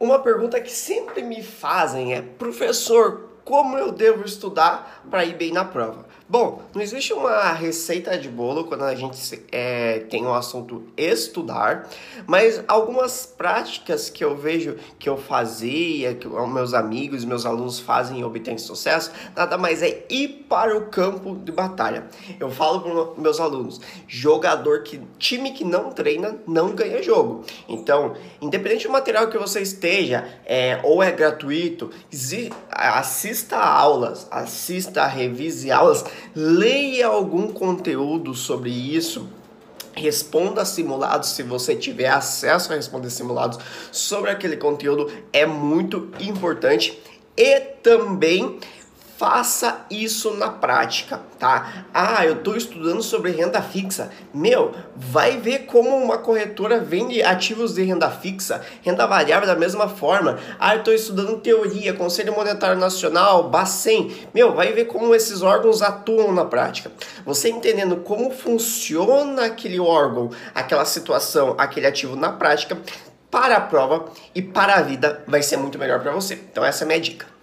Uma pergunta que sempre me fazem é: professor, como eu devo estudar para ir bem na prova? Bom, não existe uma receita de bolo quando a gente é, tem o assunto estudar, mas algumas práticas que eu vejo que eu fazia, que meus amigos, meus alunos fazem e obtêm sucesso, nada mais é ir para o campo de batalha. Eu falo para meus alunos, jogador que time que não treina não ganha jogo. Então, independente do material que você esteja, é, ou é gratuito, assista aulas, assista, revise aulas leia algum conteúdo sobre isso. Responda simulados se você tiver acesso a responder simulados sobre aquele conteúdo, é muito importante. E também Faça isso na prática, tá? Ah, eu estou estudando sobre renda fixa. Meu, vai ver como uma corretora vende ativos de renda fixa, renda variável da mesma forma. Ah, eu estou estudando teoria, Conselho Monetário Nacional, Bacen. Meu, vai ver como esses órgãos atuam na prática. Você entendendo como funciona aquele órgão, aquela situação, aquele ativo na prática, para a prova e para a vida vai ser muito melhor para você. Então essa é a minha dica.